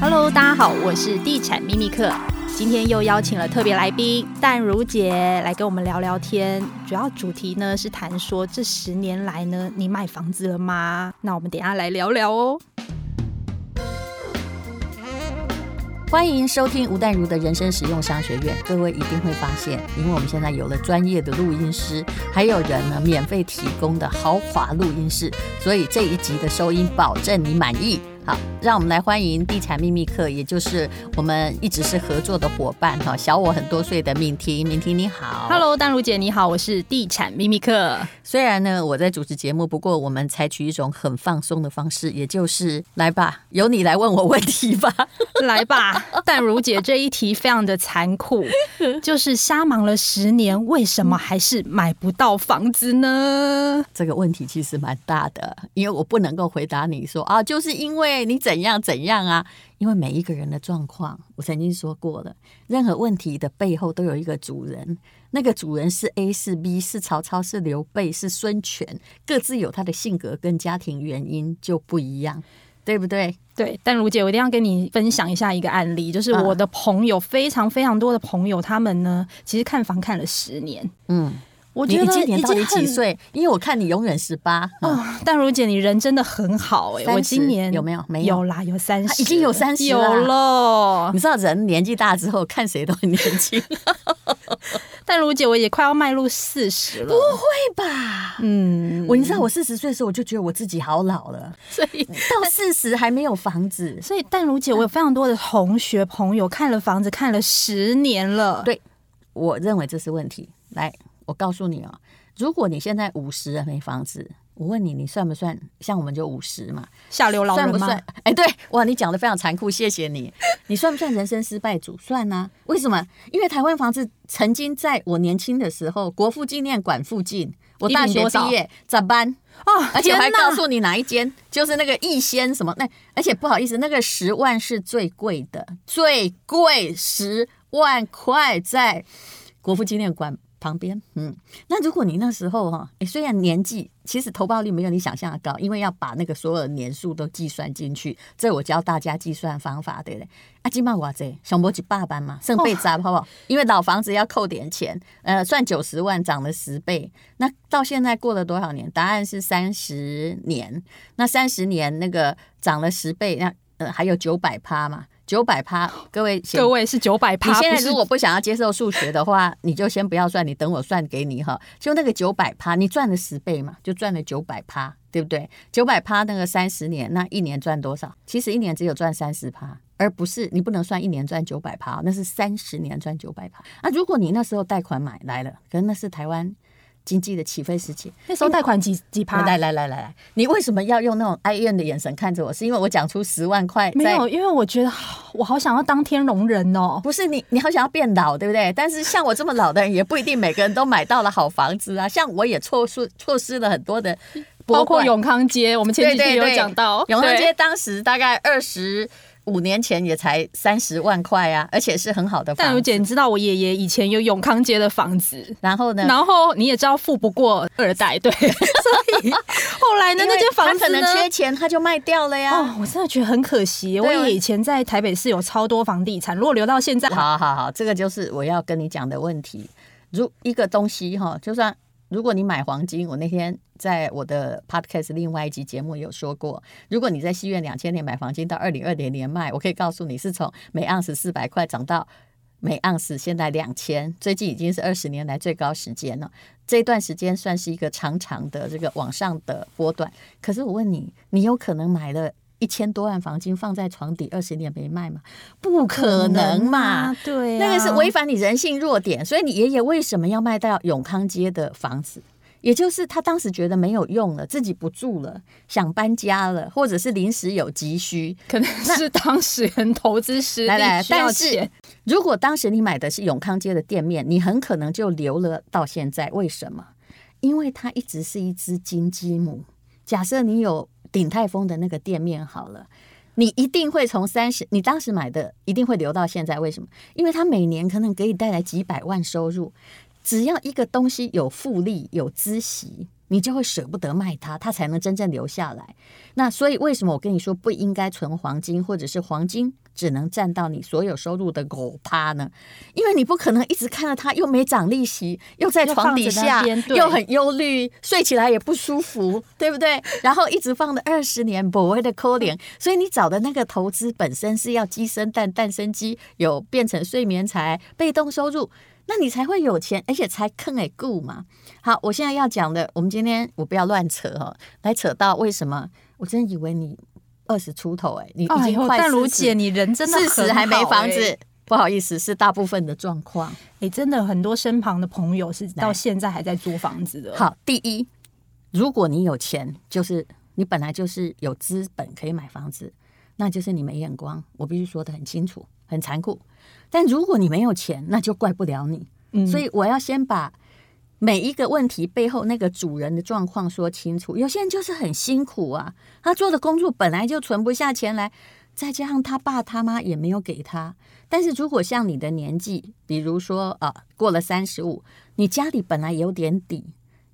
Hello，大家好，我是地产秘密客，今天又邀请了特别来宾淡如姐来跟我们聊聊天。主要主题呢是谈说这十年来呢，你买房子了吗？那我们等下来聊聊哦。欢迎收听吴淡如的人生实用商学院。各位一定会发现，因为我们现在有了专业的录音师，还有人呢免费提供的豪华录音室，所以这一集的收音保证你满意。好，让我们来欢迎地产秘密课，也就是我们一直是合作的伙伴哈，小我很多岁的敏婷，敏婷你好，Hello，丹如姐你好，我是地产秘密课。虽然呢我在主持节目，不过我们采取一种很放松的方式，也就是来吧，由你来问我问题吧，来吧，淡如姐这一题非常的残酷，就是瞎忙了十年，为什么还是买不到房子呢？这个问题其实蛮大的，因为我不能够回答你说啊，就是因为。你怎样怎样啊？因为每一个人的状况，我曾经说过了，任何问题的背后都有一个主人，那个主人是 A 是 B 是曹操是刘备是孙权，各自有他的性格跟家庭原因就不一样，对不对？对，但如姐，我一定要跟你分享一下一个案例，就是我的朋友，非常非常多的朋友，他们呢，其实看房看了十年，嗯。我觉得你今年到底几岁？因为我看你永远十八。哦，淡如姐，你人真的很好哎、欸！我今年有没有？没有，有啦，有三十，已经有三十有了。你知道人年纪大之后看谁都很年轻。但如姐，我也快要迈入四十了。不会吧？嗯，我你知道我四十岁的时候，我就觉得我自己好老了。所以到四十还没有房子。所以淡如姐，我有非常多的同学朋友看了房子看了十年了。对，我认为这是问题。来。我告诉你哦，如果你现在五十了没房子，我问你，你算不算像我们就五十嘛？下流老人吗？算不算？哎，对，哇，你讲的非常残酷，谢谢你。你算不算人生失败组？算啊。为什么？因为台湾房子曾经在我年轻的时候，国父纪念馆附近，我大学毕业咋办？哦，而且我还告诉你哪一间，就是那个逸仙什么那，而且不好意思，那个十万是最贵的，最贵十万块在国父纪念馆。旁边，嗯，那如果你那时候哈，诶，虽然年纪其实投报率没有你想象的高，因为要把那个所有的年数都计算进去，这我教大家计算方法，对不对？啊，今嘛我这上不几百万嘛，剩被砸好不好？因为老房子要扣点钱，呃，算九十万涨了十倍，那到现在过了多少年？答案是三十年，那三十年那个涨了十倍，那呃还有九百趴嘛。九百趴，各位，各位是九百趴。你现在如果不想要接受数学的话，你就先不要算，你等我算给你哈。就那个九百趴，你赚了十倍嘛，就赚了九百趴，对不对？九百趴那个三十年，那一年赚多少？其实一年只有赚三十趴，而不是你不能算一年赚九百趴，那是三十年赚九百趴。那如果你那时候贷款买来了，可能那是台湾。经济的起飞时期，那时候贷款几几趴？来来来来来，你为什么要用那种哀怨的眼神看着我？是因为我讲出十万块？没有，因为我觉得我好想要当天龙人哦。不是你，你好想要变老，对不对？但是像我这么老的人，也不一定每个人都买到了好房子啊。像我也错失错失了很多的，包括永康街，我们前几天有讲到永康街，当时大概二十。五年前也才三十万块啊，而且是很好的房子。淡如姐，你知道我爷爷以前有永康街的房子，然后呢？然后你也知道富不过二代，对，所以后来呢，那间房子他可能缺钱，他就卖掉了呀。哦，我真的觉得很可惜。我爷爷以前在台北市有超多房地产，如果留到现在，好好好，这个就是我要跟你讲的问题。如一个东西哈，就算。如果你买黄金，我那天在我的 podcast 另外一集节目有说过，如果你在西元两千年买黄金，到二零二零年卖，我可以告诉你是从每盎司四百块涨到每盎司现在两千，最近已经是二十年来最高时间了。这段时间算是一个长长的这个往上的波段。可是我问你，你有可能买了？一千多万房金放在床底二十年没卖吗？不可能嘛！对，那个是违反你人性弱点。所以你爷爷为什么要卖到永康街的房子？也就是他当时觉得没有用了，自己不住了，想搬家了，或者是临时有急需，可能是当时人投资失利来来，但是如果当时你买的是永康街的店面，你很可能就留了到现在。为什么？因为它一直是一只金鸡母。假设你有。鼎泰丰的那个店面好了，你一定会从三十，你当时买的一定会留到现在。为什么？因为它每年可能给你带来几百万收入。只要一个东西有复利、有孳息，你就会舍不得卖它，它才能真正留下来。那所以为什么我跟你说不应该存黄金，或者是黄金只能占到你所有收入的狗趴呢？因为你不可能一直看着它又没涨利息，又在床底下，又很忧虑，睡起来也不舒服，对不对？然后一直放了二十年，不会的扣脸。所以你找的那个投资本身是要鸡生蛋，蛋生鸡，有变成睡眠财、被动收入，那你才会有钱，而且才坑诶顾嘛。好，我现在要讲的，我们今天我不要乱扯哦，来扯到为什么？我真以为你。二十出头哎、欸，你已经快四十，淡如姐，你人真的四十还没房子，不好意思，是大部分的状况。哎、欸，真的很多身旁的朋友是到现在还在租房子的。好，第一，如果你有钱，就是你本来就是有资本可以买房子，那就是你没眼光。我必须说的很清楚，很残酷。但如果你没有钱，那就怪不了你。嗯，所以我要先把。每一个问题背后那个主人的状况说清楚。有些人就是很辛苦啊，他做的工作本来就存不下钱来，再加上他爸他妈也没有给他。但是如果像你的年纪，比如说啊，过了三十五，你家里本来有点底，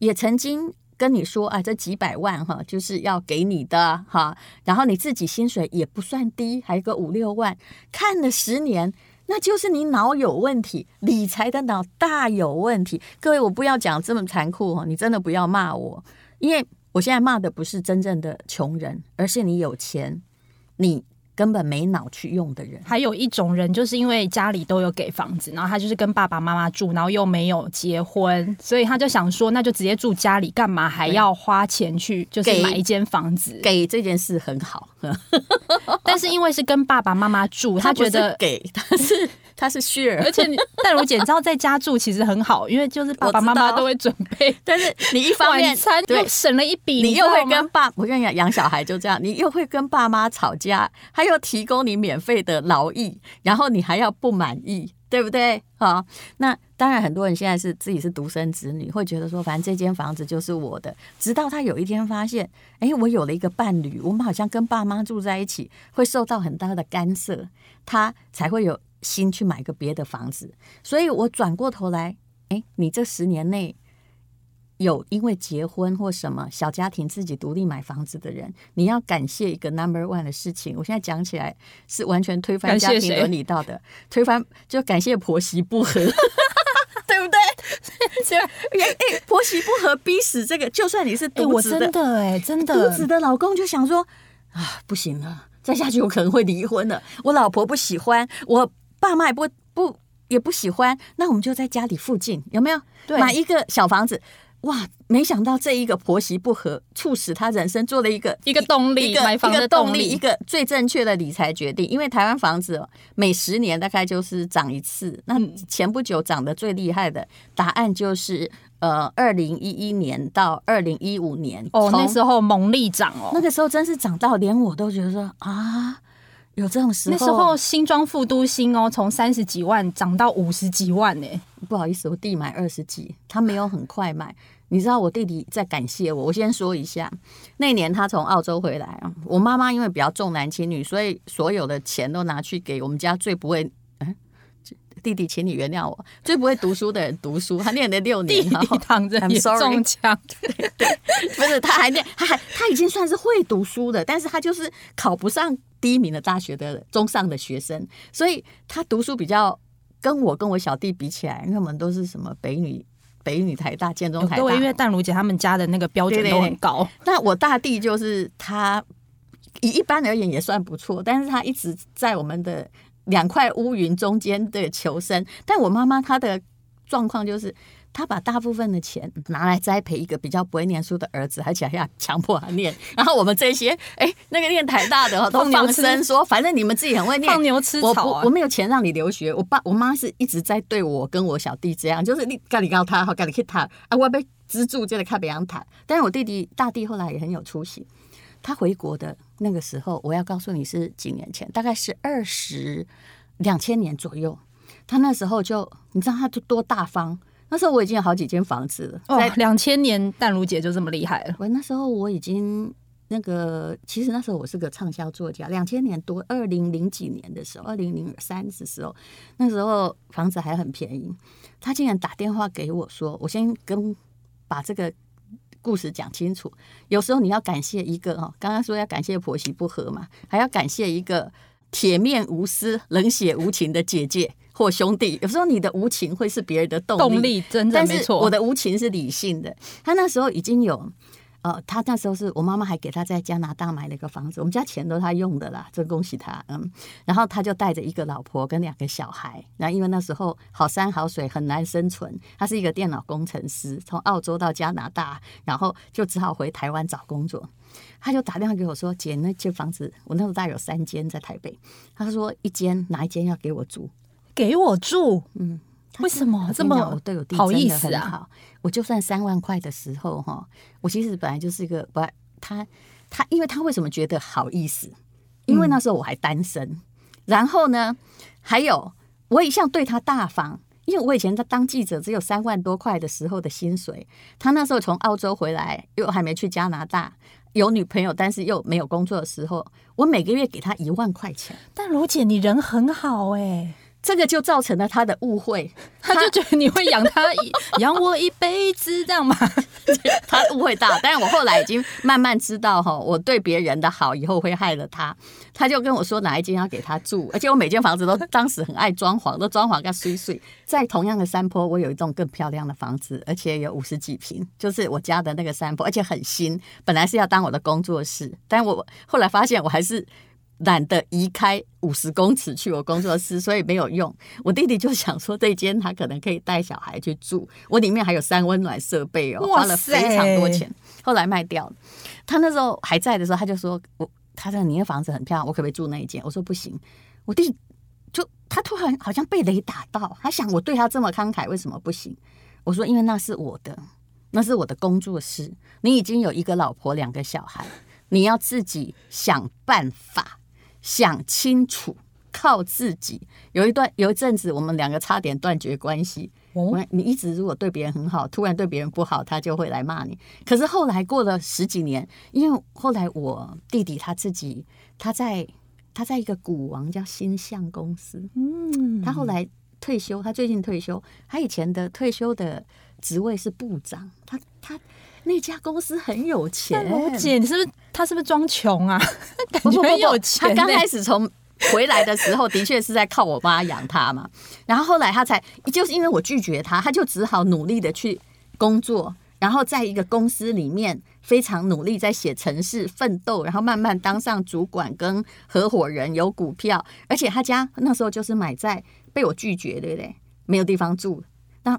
也曾经跟你说啊，这几百万哈，就是要给你的哈，然后你自己薪水也不算低，还有个五六万，看了十年。那就是你脑有问题，理财的脑大有问题。各位，我不要讲这么残酷哦，你真的不要骂我，因为我现在骂的不是真正的穷人，而是你有钱，你。根本没脑去用的人，还有一种人，就是因为家里都有给房子，然后他就是跟爸爸妈妈住，然后又没有结婚，所以他就想说，那就直接住家里，干嘛还要花钱去就是买一间房子？给，给这件事很好，但是因为是跟爸爸妈妈住，他觉得给他是。他是 share，而且你但如姐，你知道在家住其实很好，因为就是爸爸妈妈都会准备。但是你一方面又省了一笔，你又会跟爸，我跟你讲，养小孩就这样，你又会跟爸妈吵架，他又提供你免费的劳役，然后你还要不满意，对不对？好，那当然很多人现在是自己是独生子女，会觉得说，反正这间房子就是我的。直到他有一天发现，哎，我有了一个伴侣，我们好像跟爸妈住在一起，会受到很大的干涉，他才会有。心去买个别的房子，所以我转过头来，哎，你这十年内有因为结婚或什么小家庭自己独立买房子的人，你要感谢一个 number one 的事情。我现在讲起来是完全推翻家庭伦理道德，推翻就感谢婆媳不和，对不对？就哎，婆媳不和逼死这个，就算你是独子的，哎，真的，独子的老公就想说啊，不行了，再下去我可能会离婚了。我老婆不喜欢我。爸妈也不不也不喜欢，那我们就在家里附近有没有？对，买一个小房子？哇，没想到这一个婆媳不和，促使他人生做了一个一个动力，一个买房的动力，一个最正确的理财决定。因为台湾房子每十年大概就是涨一次，那前不久涨得最厉害的答案就是呃，二零一一年到二零一五年哦，那时候猛力涨哦，那个时候真是涨到连我都觉得说啊。有这种时候，那时候新庄副都心哦，从三十几万涨到五十几万呢。不好意思，我弟买二十几，他没有很快买。你知道我弟弟在感谢我，我先说一下，那年他从澳洲回来啊，我妈妈因为比较重男轻女，所以所有的钱都拿去给我们家最不会。弟弟，请你原谅我，最不会读书的人读书。他念了六年，弟弟躺着也中枪。对，对，不是他还念，他还他已经算是会读书的，但是他就是考不上第一名的大学的中上的学生，所以他读书比较跟我跟我小弟比起来，因为我们都是什么北女、北女台大、建中台大。对，因为淡如姐他们家的那个标准都很高。那我大弟就是他，以一般而言也算不错，但是他一直在我们的。两块乌云中间的求生，但我妈妈她的状况就是，他把大部分的钱拿来栽培一个比较不会念书的儿子，而且还要强迫他念。然后我们这些，哎，那个念台大的 都放生说，反正你们自己很会念，放牛吃草啊。我我没有钱让你留学，我爸我妈是一直在对我跟我小弟这样，就是你赶紧告他，好赶紧去他啊，我被资助就得看别人谈。但是我弟弟大弟后来也很有出息。他回国的那个时候，我要告诉你是几年前，大概是二十两千年左右。他那时候就，你知道他就多大方。那时候我已经有好几间房子了。哦，两千年淡如姐就这么厉害了。我那时候我已经那个，其实那时候我是个畅销作家。两千年多，二零零几年的时候，二零零三的时候，那时候房子还很便宜。他竟然打电话给我说：“我先跟把这个。”故事讲清楚，有时候你要感谢一个哦，刚刚说要感谢婆媳不和嘛，还要感谢一个铁面无私、冷血无情的姐姐或兄弟。有时候你的无情会是别人的动力，动力真的没错。我的无情是理性的。他那时候已经有。呃，他那时候是我妈妈还给他在加拿大买了一个房子，我们家钱都他用的啦，真恭喜他。嗯，然后他就带着一个老婆跟两个小孩，然后因为那时候好山好水很难生存，他是一个电脑工程师，从澳洲到加拿大，然后就只好回台湾找工作。他就打电话给我说：“姐，那间房子我那时候大概有三间在台北，他说一间哪一间要给我住？给我住？嗯。”为什么这么我对我弟真的很好？啊、我就算三万块的时候哈，我其实本来就是一个不他他，因为他为什么觉得好意思？因为那时候我还单身，嗯、然后呢，还有我一向对他大方，因为我以前在当记者只有三万多块的时候的薪水，他那时候从澳洲回来又还没去加拿大，有女朋友但是又没有工作的时候，我每个月给他一万块钱。但罗姐你人很好哎、欸。这个就造成了他的误会，他就觉得你会养他一 养我一辈子这样吗？他误会大，但是我后来已经慢慢知道哈，我对别人的好以后会害了他。他就跟我说哪一间要给他住，而且我每间房子都当时很爱装潢，都装潢个碎碎。在同样的山坡，我有一栋更漂亮的房子，而且有五十几平，就是我家的那个山坡，而且很新。本来是要当我的工作室，但我后来发现我还是。懒得移开五十公尺去我工作室，所以没有用。我弟弟就想说，这间他可能可以带小孩去住。我里面还有三温暖设备哦，花了非常多钱。后来卖掉了。他那时候还在的时候，他就说：“我他说你的房子很漂亮，我可不可以住那一间？”我说：“不行。”我弟就他突然好像被雷打到，他想我对他这么慷慨，为什么不行？我说：“因为那是我的，那是我的工作室。你已经有一个老婆，两个小孩，你要自己想办法。”想清楚，靠自己。有一段有一阵子，我们两个差点断绝关系。我、哦、你一直如果对别人很好，突然对别人不好，他就会来骂你。可是后来过了十几年，因为后来我弟弟他自己，他在他在一个股王叫新象公司，嗯，他后来退休，他最近退休，他以前的退休的职位是部长，他他。那家公司很有钱，罗姐，你是不是他是不是装穷啊？感觉很有钱。他刚开始从回来的时候，的确是在靠我妈养他嘛。然后后来他才就是因为我拒绝他，他就只好努力的去工作，然后在一个公司里面非常努力在写程式奋斗，然后慢慢当上主管跟合伙人，有股票。而且他家那时候就是买在被我拒绝，对不对？没有地方住，那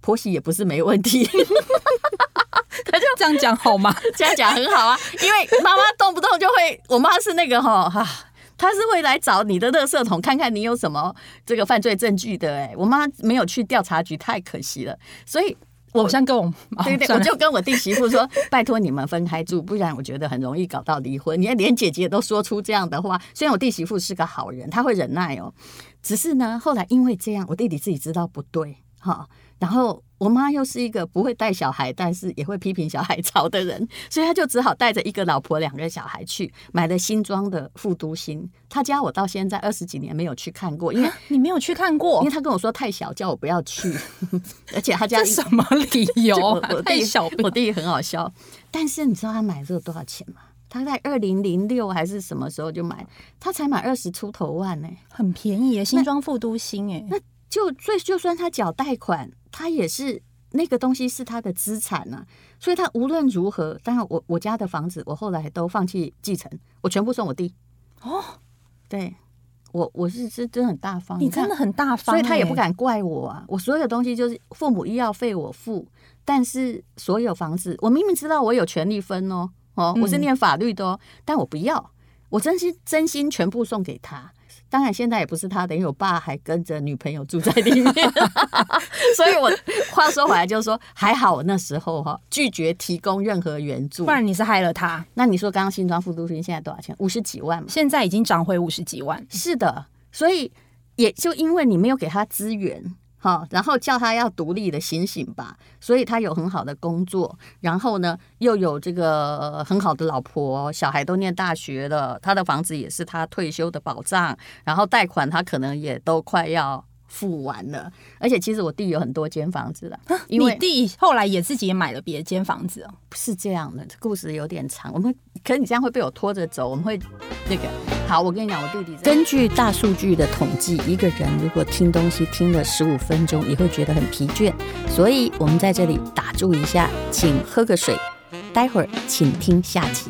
婆媳也不是没问题。这样讲好吗？这样讲很好啊，因为妈妈动不动就会，我妈是那个哈哈，她是会来找你的垃圾桶，看看你有什么这个犯罪证据的。哎，我妈没有去调查局，太可惜了。所以我，我先跟我对对，我就跟我弟媳妇说，拜托你们分开住，不然我觉得很容易搞到离婚。你看，连姐姐都说出这样的话，虽然我弟媳妇是个好人，她会忍耐哦，只是呢，后来因为这样，我弟弟自己知道不对哈。然后我妈又是一个不会带小孩，但是也会批评小孩吵的人，所以她就只好带着一个老婆、两个小孩去买了新装的副都心。她家我到现在二十几年没有去看过，因为你没有去看过，因为她跟我说太小，叫我不要去。而且她家什么理 由？我 弟小，我弟很好笑。但是你知道他买这个多少钱吗？他在二零零六还是什么时候就买？他才买二十出头万呢、欸，很便宜耶，新装副都新哎。那就所以就算他缴贷款。他也是那个东西是他的资产呐、啊，所以他无论如何，当然我我家的房子我后来都放弃继承，我全部送我弟。哦，对，我我是是真的很大方，你真的很大方，所以他也不敢怪我啊。我所有东西就是父母医药费我付，但是所有房子我明明知道我有权利分哦哦，我是念法律的哦，嗯、但我不要，我真心真心全部送给他。当然，现在也不是他的，因为我爸还跟着女朋友住在里面，所以我话说回来就是说，还好我那时候哈拒绝提供任何援助，不然你是害了他。那你说刚刚新庄副都心现在多少钱？五十几万嘛，现在已经涨回五十几万。是的，所以也就因为你没有给他资源。好，然后叫他要独立的醒醒吧。所以他有很好的工作，然后呢，又有这个很好的老婆，小孩都念大学了，他的房子也是他退休的保障，然后贷款他可能也都快要付完了。而且其实我弟有很多间房子了，因为你弟后来也自己也买了别间房子哦。不是这样的，故事有点长，我们可是你这样会被我拖着走，我们会。那个好，我跟你讲，我弟弟根据大数据的统计，一个人如果听东西听了十五分钟，也会觉得很疲倦。所以我们在这里打住一下，请喝个水，待会儿请听下集。